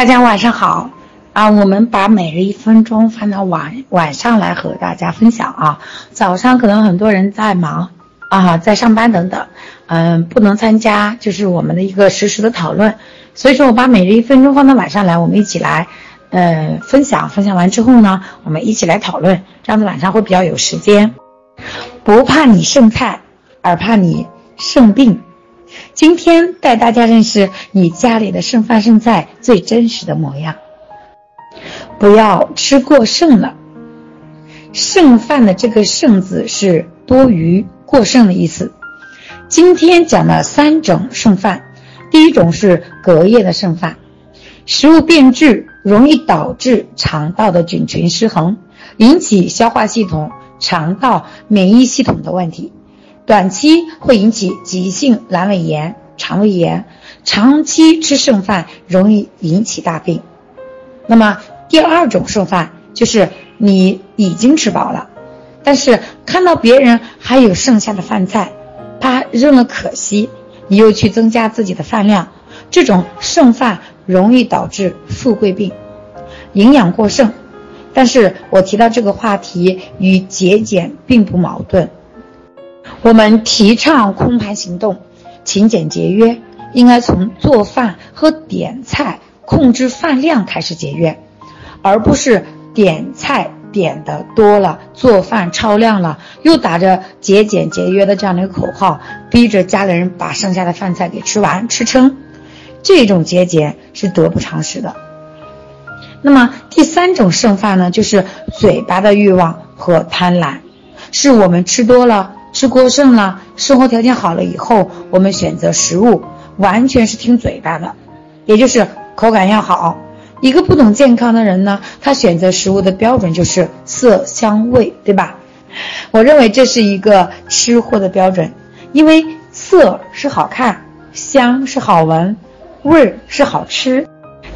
大家晚上好啊！我们把每日一分钟放到晚晚上来和大家分享啊。早上可能很多人在忙啊，在上班等等，嗯，不能参加，就是我们的一个实时的讨论。所以说我把每日一分钟放到晚上来，我们一起来，呃，分享。分享完之后呢，我们一起来讨论，这样子晚上会比较有时间。不怕你剩菜，而怕你剩病。今天带大家认识你家里的剩饭剩菜最真实的模样。不要吃过剩了。剩饭的这个“剩”字是多余、过剩的意思。今天讲了三种剩饭，第一种是隔夜的剩饭，食物变质容易导致肠道的菌群失衡，引起消化系统、肠道、免疫系统的问题。短期会引起急性阑尾炎、肠胃炎，长期吃剩饭容易引起大病。那么第二种剩饭就是你已经吃饱了，但是看到别人还有剩下的饭菜，怕扔了可惜，你又去增加自己的饭量，这种剩饭容易导致富贵病、营养过剩。但是我提到这个话题与节俭并不矛盾。我们提倡空盘行动，勤俭节约，应该从做饭和点菜、控制饭量开始节约，而不是点菜点的多了，做饭超量了，又打着节俭节约的这样的一个口号，逼着家里人把剩下的饭菜给吃完吃撑，这种节俭是得不偿失的。那么第三种剩饭呢，就是嘴巴的欲望和贪婪，是我们吃多了。吃过剩了，生活条件好了以后，我们选择食物完全是听嘴巴的，也就是口感要好。一个不懂健康的人呢，他选择食物的标准就是色香味，对吧？我认为这是一个吃货的标准，因为色是好看，香是好闻，味儿是好吃。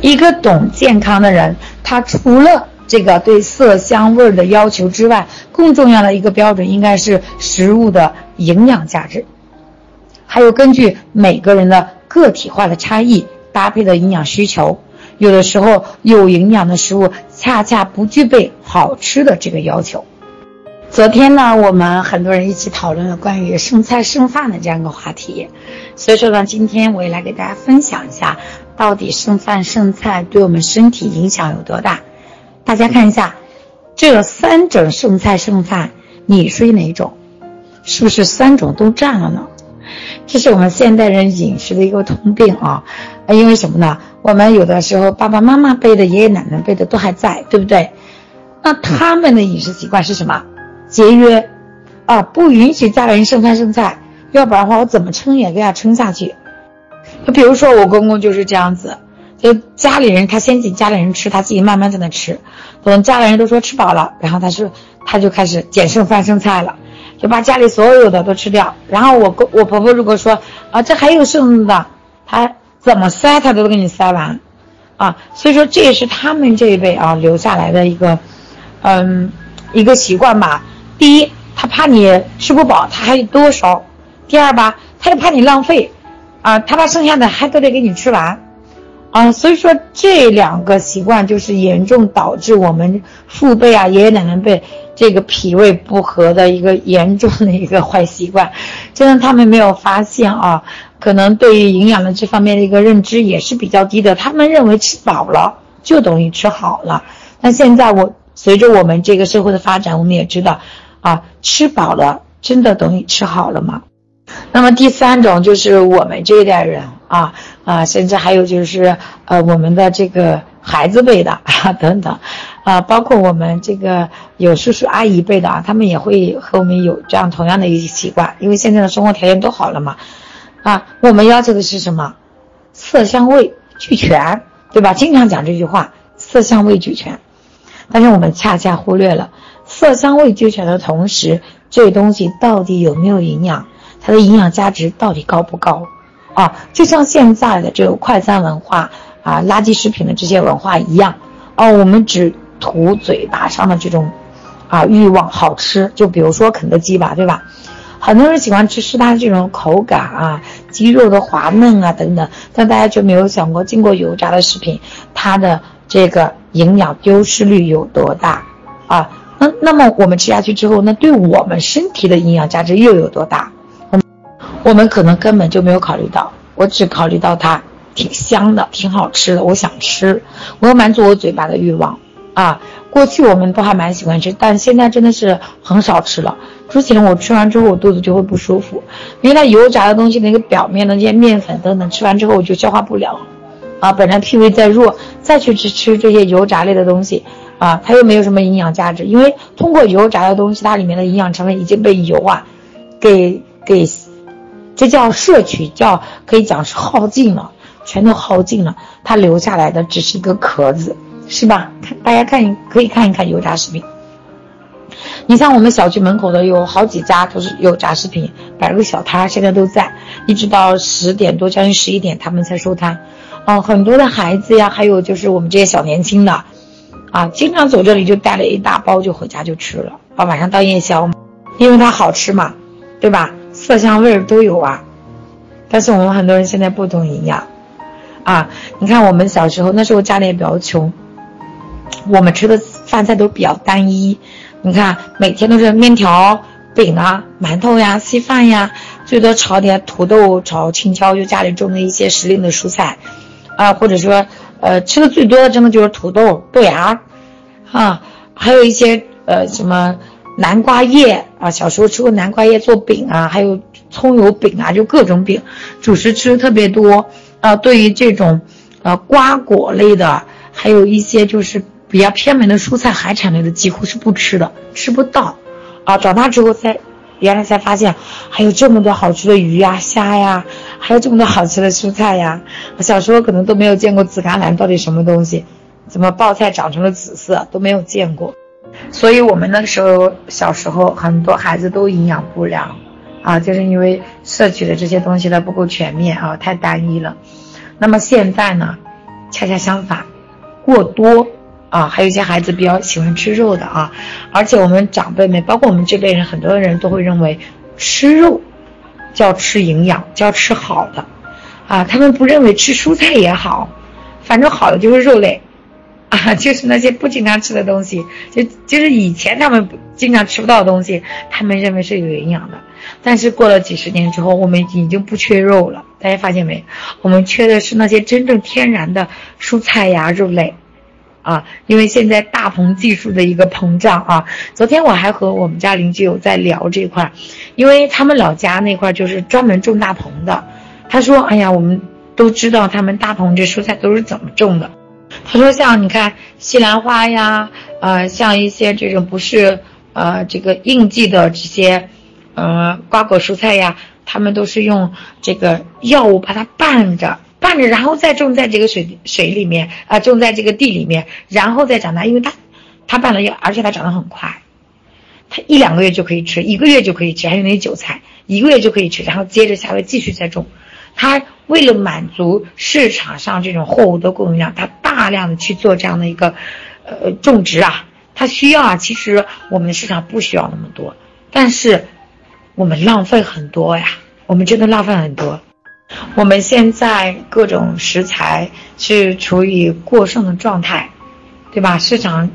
一个懂健康的人，他除了这个对色香味的要求之外，更重要的一个标准应该是食物的营养价值，还有根据每个人的个体化的差异搭配的营养需求。有的时候有营养的食物恰恰不具备好吃的这个要求。昨天呢，我们很多人一起讨论了关于剩菜剩饭的这样一个话题，所以说呢，今天我也来给大家分享一下，到底剩饭剩菜对我们身体影响有多大。大家看一下，这三种剩菜剩饭，你属于哪种？是不是三种都占了呢？这是我们现代人饮食的一个通病啊！因为什么呢？我们有的时候爸爸妈妈辈的、爷爷奶奶辈的都还在，对不对？那他们的饮食习惯是什么？节约啊，不允许家里人剩饭剩菜，要不然的话我怎么撑也给他撑下去。就比如说我公公就是这样子。就家里人，他先给家里人吃，他自己慢慢在那吃。等家里人都说吃饱了，然后他是他就开始捡剩饭剩菜了，就把家里所有的都吃掉。然后我公我婆婆如果说啊这还有剩的，他怎么塞他都给你塞完，啊，所以说这也是他们这一辈啊留下来的一个，嗯，一个习惯吧。第一，他怕你吃不饱，他还多烧；第二吧，他又怕你浪费，啊，他把剩下的还都得给你吃完。啊，所以说这两个习惯就是严重导致我们父辈啊、爷爷奶奶辈这个脾胃不和的一个严重的一个 坏习惯，真的他们没有发现啊，可能对于营养的这方面的一个认知也是比较低的。他们认为吃饱了就等于吃好了，那现在我随着我们这个社会的发展，我们也知道，啊，吃饱了真的等于吃好了吗？那么第三种就是我们这一代人啊啊，甚至还有就是呃我们的这个孩子辈的啊等等，啊包括我们这个有叔叔阿姨辈的啊，他们也会和我们有这样同样的一些习惯，因为现在的生活条件都好了嘛，啊我们要求的是什么？色香味俱全，对吧？经常讲这句话，色香味俱全，但是我们恰恰忽略了色香味俱全的同时，这东西到底有没有营养？它的营养价值到底高不高？啊，就像现在的这个快餐文化啊，垃圾食品的这些文化一样，哦，我们只图嘴巴上的这种啊欲望好吃。就比如说肯德基吧，对吧？很多人喜欢吃吃它这种口感啊，鸡肉的滑嫩啊等等，但大家就没有想过，经过油炸的食品，它的这个营养丢失率有多大啊？那那么我们吃下去之后，那对我们身体的营养价值又有多大？我们可能根本就没有考虑到，我只考虑到它挺香的，挺好吃的，我想吃，我要满足我嘴巴的欲望啊。过去我们都还蛮喜欢吃，但现在真的是很少吃了。之前我吃完之后，我肚子就会不舒服，因为它油炸的东西那个表面的那些面粉等等，吃完之后我就消化不了，啊，本身脾胃再弱，再去吃吃这些油炸类的东西，啊，它又没有什么营养价值，因为通过油炸的东西，它里面的营养成分已经被油啊，给给，这叫摄取，叫可以讲是耗尽了，全都耗尽了，它留下来的只是一个壳子。是吧？看大家看，可以看一看油炸食品。你像我们小区门口的有好几家都是油炸食品，摆个小摊，现在都在，一直到十点多，将近十一点他们才收摊。哦，很多的孩子呀，还有就是我们这些小年轻的，啊，经常走这里就带了一大包就回家就吃了，啊，晚上当夜宵，因为它好吃嘛，对吧？色香味都有啊。但是我们很多人现在不懂营养，啊，你看我们小时候那时候家里也比较穷。我们吃的饭菜都比较单一，你看每天都是面条、饼啊、馒头呀、稀饭呀，最多炒点土豆、炒青椒，就家里种的一些时令的蔬菜，啊，或者说，呃，吃的最多的真的就是土豆、豆芽，啊，还有一些呃什么南瓜叶啊，小时候吃过南瓜叶做饼啊，还有葱油饼啊，就各种饼，主食吃的特别多，啊，对于这种，呃，瓜果类的，还有一些就是。比较偏门的蔬菜、海产类的几乎是不吃的，吃不到，啊，长大之后才，原来才发现还有这么多好吃的鱼呀、虾呀，还有这么多好吃的蔬菜呀。我小时候可能都没有见过紫甘蓝到底什么东西，怎么爆菜长成了紫色都没有见过。所以我们那个时候小时候很多孩子都营养不良，啊，就是因为摄取的这些东西呢不够全面啊，太单一了。那么现在呢，恰恰相反，过多。啊，还有一些孩子比较喜欢吃肉的啊，而且我们长辈们，包括我们这辈人，很多人都会认为吃肉叫吃营养，叫吃好的，啊，他们不认为吃蔬菜也好，反正好的就是肉类，啊，就是那些不经常吃的东西，就就是以前他们不经常吃不到的东西，他们认为是有营养的，但是过了几十年之后，我们已经不缺肉了，大家发现没？我们缺的是那些真正天然的蔬菜呀、肉类。啊，因为现在大棚技术的一个膨胀啊，昨天我还和我们家邻居有在聊这块，因为他们老家那块就是专门种大棚的，他说，哎呀，我们都知道他们大棚这蔬菜都是怎么种的，他说像你看西兰花呀，呃，像一些这种不是呃这个应季的这些，呃瓜果蔬菜呀，他们都是用这个药物把它拌着。拌着，然后再种在这个水水里面啊，种在这个地里面，然后再长大。因为它，它拌了药，而且它长得很快，它一两个月就可以吃，一个月就可以吃。还有那些韭菜，一个月就可以吃，然后接着下回继续再种。它为了满足市场上这种货物的供应量，它大量的去做这样的一个呃种植啊，它需要啊。其实我们市场不需要那么多，但是我们浪费很多呀，我们真的浪费很多。我们现在各种食材是处于过剩的状态，对吧？市场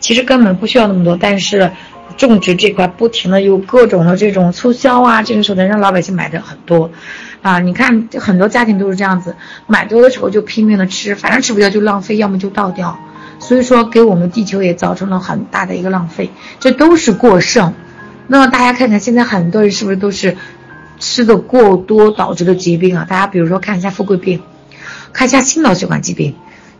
其实根本不需要那么多，但是种植这块不停的有各种的这种促销啊，这个手段让老百姓买的很多，啊，你看很多家庭都是这样子，买多的时候就拼命的吃，反正吃不掉就浪费，要么就倒掉，所以说给我们地球也造成了很大的一个浪费，这都是过剩。那么大家看看现在很多人是不是都是？吃的过多导致的疾病啊，大家比如说看一下富贵病，看一下心脑血管疾病，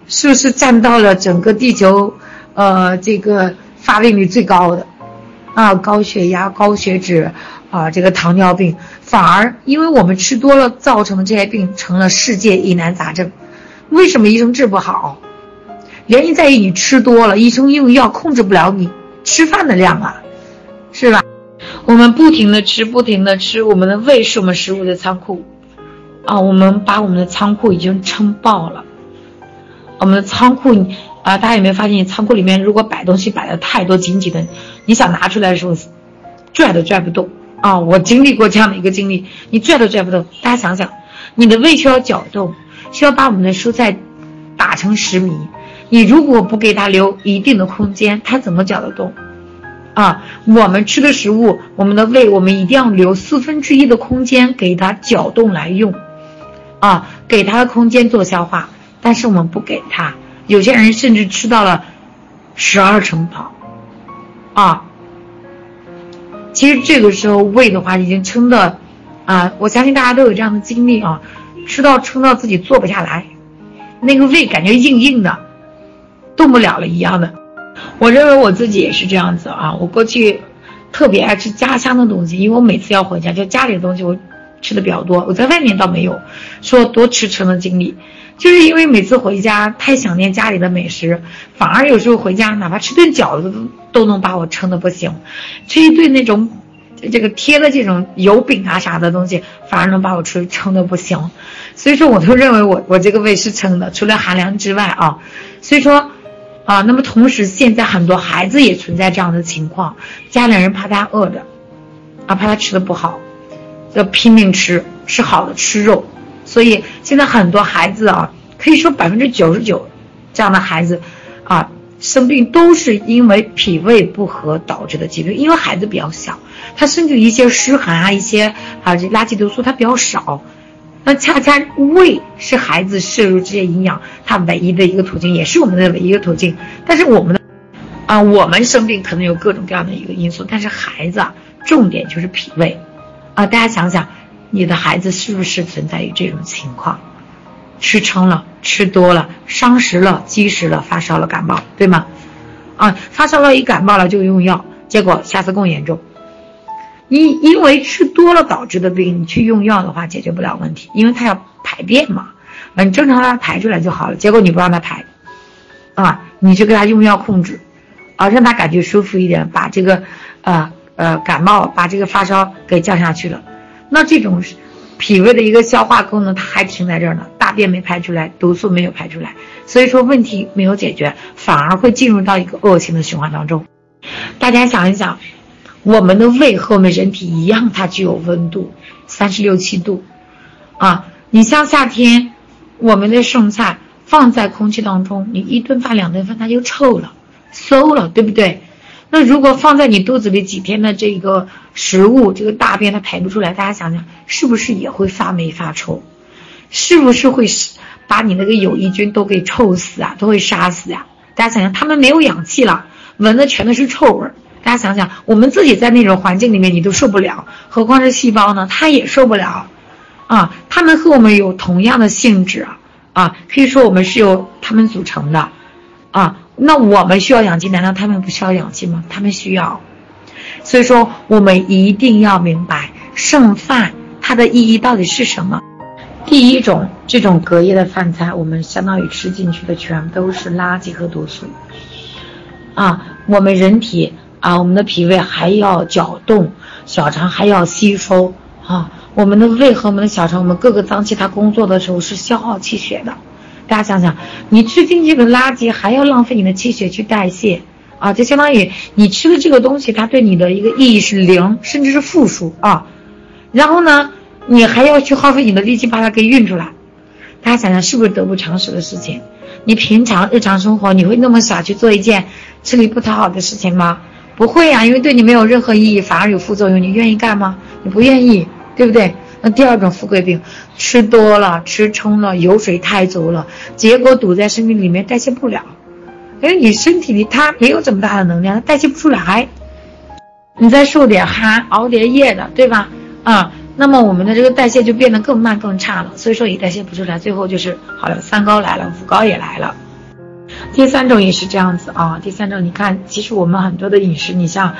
是不是占到了整个地球，呃，这个发病率最高的，啊，高血压、高血脂，啊，这个糖尿病，反而因为我们吃多了造成的这些病成了世界疑难杂症，为什么医生治不好？原因在于你吃多了，医生用药控制不了你吃饭的量啊，是吧？我们不停的吃，不停的吃，我们的胃是我们食物的仓库，啊，我们把我们的仓库已经撑爆了。我们的仓库，啊，大家有没有发现，仓库里面如果摆东西摆的太多，紧紧的，你想拿出来的时候，拽都拽不动，啊，我经历过这样的一个经历，你拽都拽不动。大家想想，你的胃需要搅动，需要把我们的蔬菜打成食糜。你如果不给它留一定的空间，它怎么搅得动？啊，我们吃的食物，我们的胃，我们一定要留四分之一的空间给它搅动来用，啊，给它的空间做消化。但是我们不给它，有些人甚至吃到了十二成饱，啊，其实这个时候胃的话已经撑的，啊，我相信大家都有这样的经历啊，吃到撑到自己坐不下来，那个胃感觉硬硬的。动不了了一样的，我认为我自己也是这样子啊。我过去特别爱吃家乡的东西，因为我每次要回家，就家里的东西我吃的比较多。我在外面倒没有说多吃撑的经历，就是因为每次回家太想念家里的美食，反而有时候回家哪怕吃顿饺子都都能把我撑的不行，吃一顿那种这个贴的这种油饼啊啥的东西，反而能把我吃撑的不行。所以说，我都认为我我这个胃是撑的，除了寒凉之外啊。所以说。啊，那么同时，现在很多孩子也存在这样的情况，家里人怕他饿着，啊，怕他吃的不好，要拼命吃，吃好的，吃肉，所以现在很多孩子啊，可以说百分之九十九，这样的孩子，啊，生病都是因为脾胃不和导致的疾病，因为孩子比较小，他身体一些湿寒啊，一些啊这垃圾毒素它比较少。那恰恰胃是孩子摄入这些营养，它唯一的一个途径，也是我们的唯一的途径。但是我们的，啊，我们生病可能有各种各样的一个因素，但是孩子啊，重点就是脾胃，啊，大家想想，你的孩子是不是存在于这种情况？吃撑了，吃多了，伤食了，积食了，发烧了，感冒，对吗？啊，发烧了，一感冒了就用药，结果下次更严重。因因为吃多了导致的病，你去用药的话解决不了问题，因为它要排便嘛，嗯，正常让它排出来就好了。结果你不让它排，啊，你就给他用药控制，啊，让他感觉舒服一点，把这个，呃呃感冒，把这个发烧给降下去了。那这种脾胃的一个消化功能它还停在这儿呢，大便没排出来，毒素没有排出来，所以说问题没有解决，反而会进入到一个恶性的循环当中。大家想一想。我们的胃和我们人体一样，它具有温度，三十六七度，啊，你像夏天，我们的剩菜放在空气当中，你一顿饭两顿饭它就臭了，馊了，对不对？那如果放在你肚子里几天的这个食物，这个大便它排不出来，大家想想是不是也会发霉发臭？是不是会把你那个有益菌都给臭死啊？都会杀死呀？大家想想，他们没有氧气了，闻的全都是臭味儿。大家想想，我们自己在那种环境里面，你都受不了，何况是细胞呢？它也受不了，啊，它们和我们有同样的性质，啊，可以说我们是由它们组成的，啊，那我们需要氧气，难道他们不需要氧气吗？他们需要，所以说我们一定要明白剩饭它的意义到底是什么。第一种，这种隔夜的饭菜，我们相当于吃进去的全都是垃圾和毒素，啊，我们人体。啊，我们的脾胃还要搅动，小肠还要吸收啊。我们的胃和我们的小肠，我们各个脏器它工作的时候是消耗气血的。大家想想，你吃进去的垃圾还要浪费你的气血去代谢啊，就相当于你吃的这个东西，它对你的一个意义是零，甚至是负数啊。然后呢，你还要去耗费你的力气把它给运出来。大家想想，是不是得不偿失的事情？你平常日常生活，你会那么傻去做一件吃力不讨好的事情吗？不会呀，因为对你没有任何意义，反而有副作用。你愿意干吗？你不愿意，对不对？那第二种富贵病，吃多了，吃撑了，油水太足了，结果堵在身体里面代谢不了。因为你身体里它没有这么大的能量，它代谢不出来。你再受点寒，熬点夜的，对吧？啊，那么我们的这个代谢就变得更慢更差了。所以说也代谢不出来，最后就是好了，三高来了，五高也来了。第三种也是这样子啊，第三种你看，其实我们很多的饮食，你像，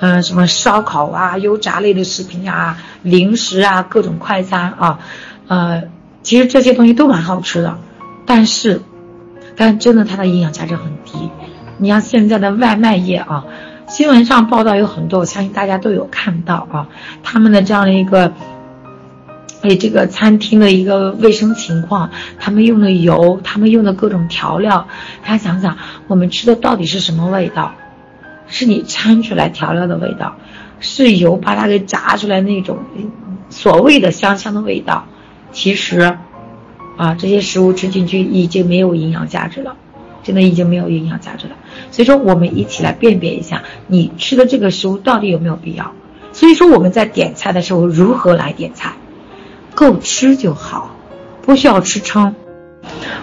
嗯，什么烧烤啊、油炸类的食品啊、零食啊、各种快餐啊，呃，其实这些东西都蛮好吃的，但是，但真的它的营养价值很低。你像现在的外卖业啊，新闻上报道有很多，我相信大家都有看到啊，他们的这样的一个。哎，这个餐厅的一个卫生情况，他们用的油，他们用的各种调料，大家想想，我们吃的到底是什么味道？是你掺出来调料的味道，是油把它给炸出来那种所谓的香香的味道，其实啊这些食物吃进去已经没有营养价值了，真的已经没有营养价值了。所以说我们一起来辨别一下，你吃的这个食物到底有没有必要。所以说我们在点菜的时候如何来点菜，够吃就好，不需要吃撑。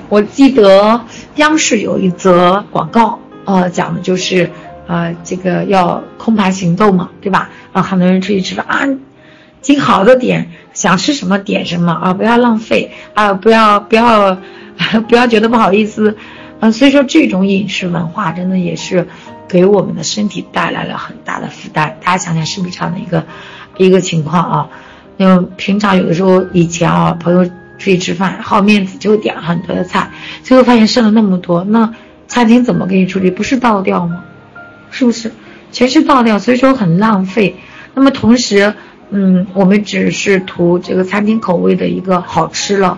我记得央视有一则广告，呃，讲的就是，呃，这个要空盘行动嘛，对吧？啊，很多人出去吃饭啊，经好的点，想吃什么点什么啊，不要浪费啊，不要不要 不要觉得不好意思，嗯，所以说这种饮食文化真的也是给我们的身体带来了很大的负担。大家想想是不是这样的一个一个情况啊？因为平常有的时候以前啊，朋友。出去吃饭，好面子就点很多的菜，最后发现剩了那么多，那餐厅怎么给你处理？不是倒掉吗？是不是？全是倒掉，所以说很浪费。那么同时，嗯，我们只是图这个餐厅口味的一个好吃了，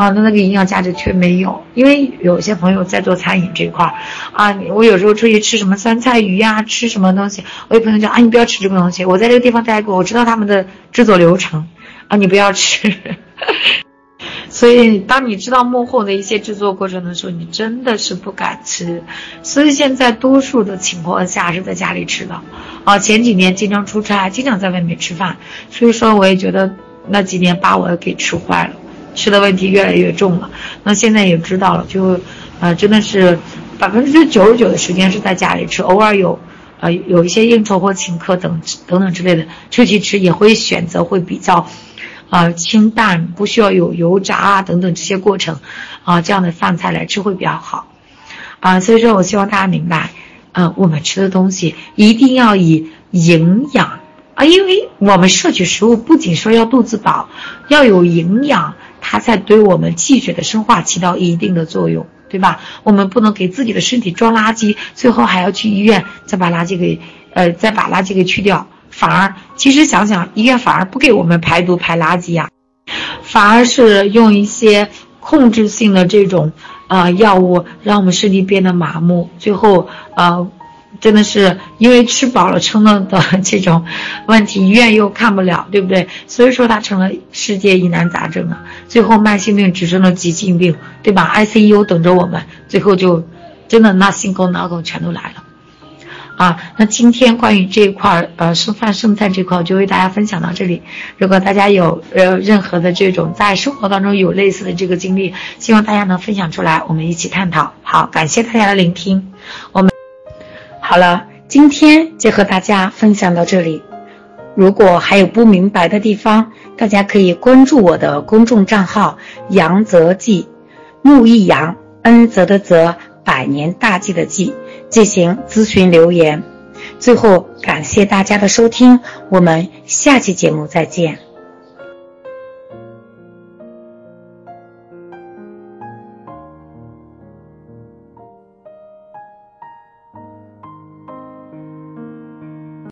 啊，那那个营养价值却没有。因为有些朋友在做餐饮这块儿，啊，我有时候出去吃什么酸菜鱼呀，吃什么东西，我有朋友讲啊，你不要吃这个东西，我在这个地方待过，我知道他们的制作流程，啊，你不要吃。所以，当你知道幕后的一些制作过程的时候，你真的是不敢吃。所以现在多数的情况下是在家里吃的。啊，前几年经常出差，经常在外面吃饭，所以说我也觉得那几年把我给吃坏了，吃的问题越来越重了。那现在也知道了，就，呃，真的是百分之九十九的时间是在家里吃，偶尔有，呃，有一些应酬或请客等等等之类的出去吃，也会选择会比较。啊，清淡不需要有油炸啊等等这些过程，啊，这样的饭菜来吃会比较好，啊，所以说我希望大家明白，呃，我们吃的东西一定要以营养啊，因为我们摄取食物不仅说要肚子饱，要有营养，它在对我们气血的生化起到一定的作用，对吧？我们不能给自己的身体装垃圾，最后还要去医院再把垃圾给，呃，再把垃圾给去掉。反而，其实想想，医院反而不给我们排毒排垃圾呀，反而是用一些控制性的这种呃药物，让我们身体变得麻木，最后呃，真的是因为吃饱了撑了的这种问题，医院又看不了，对不对？所以说它成了世界疑难杂症啊，最后慢性病只剩了急性病，对吧？ICU 等着我们，最后就真的那心梗脑梗全都来了。啊，那今天关于这一块儿，呃，剩饭剩菜这块，我就为大家分享到这里。如果大家有呃任何的这种在生活当中有类似的这个经历，希望大家能分享出来，我们一起探讨。好，感谢大家的聆听。我们好了，今天就和大家分享到这里。如果还有不明白的地方，大家可以关注我的公众账号“杨泽记”，木易杨，恩泽的泽，百年大计的计。进行咨询留言。最后，感谢大家的收听，我们下期节目再见。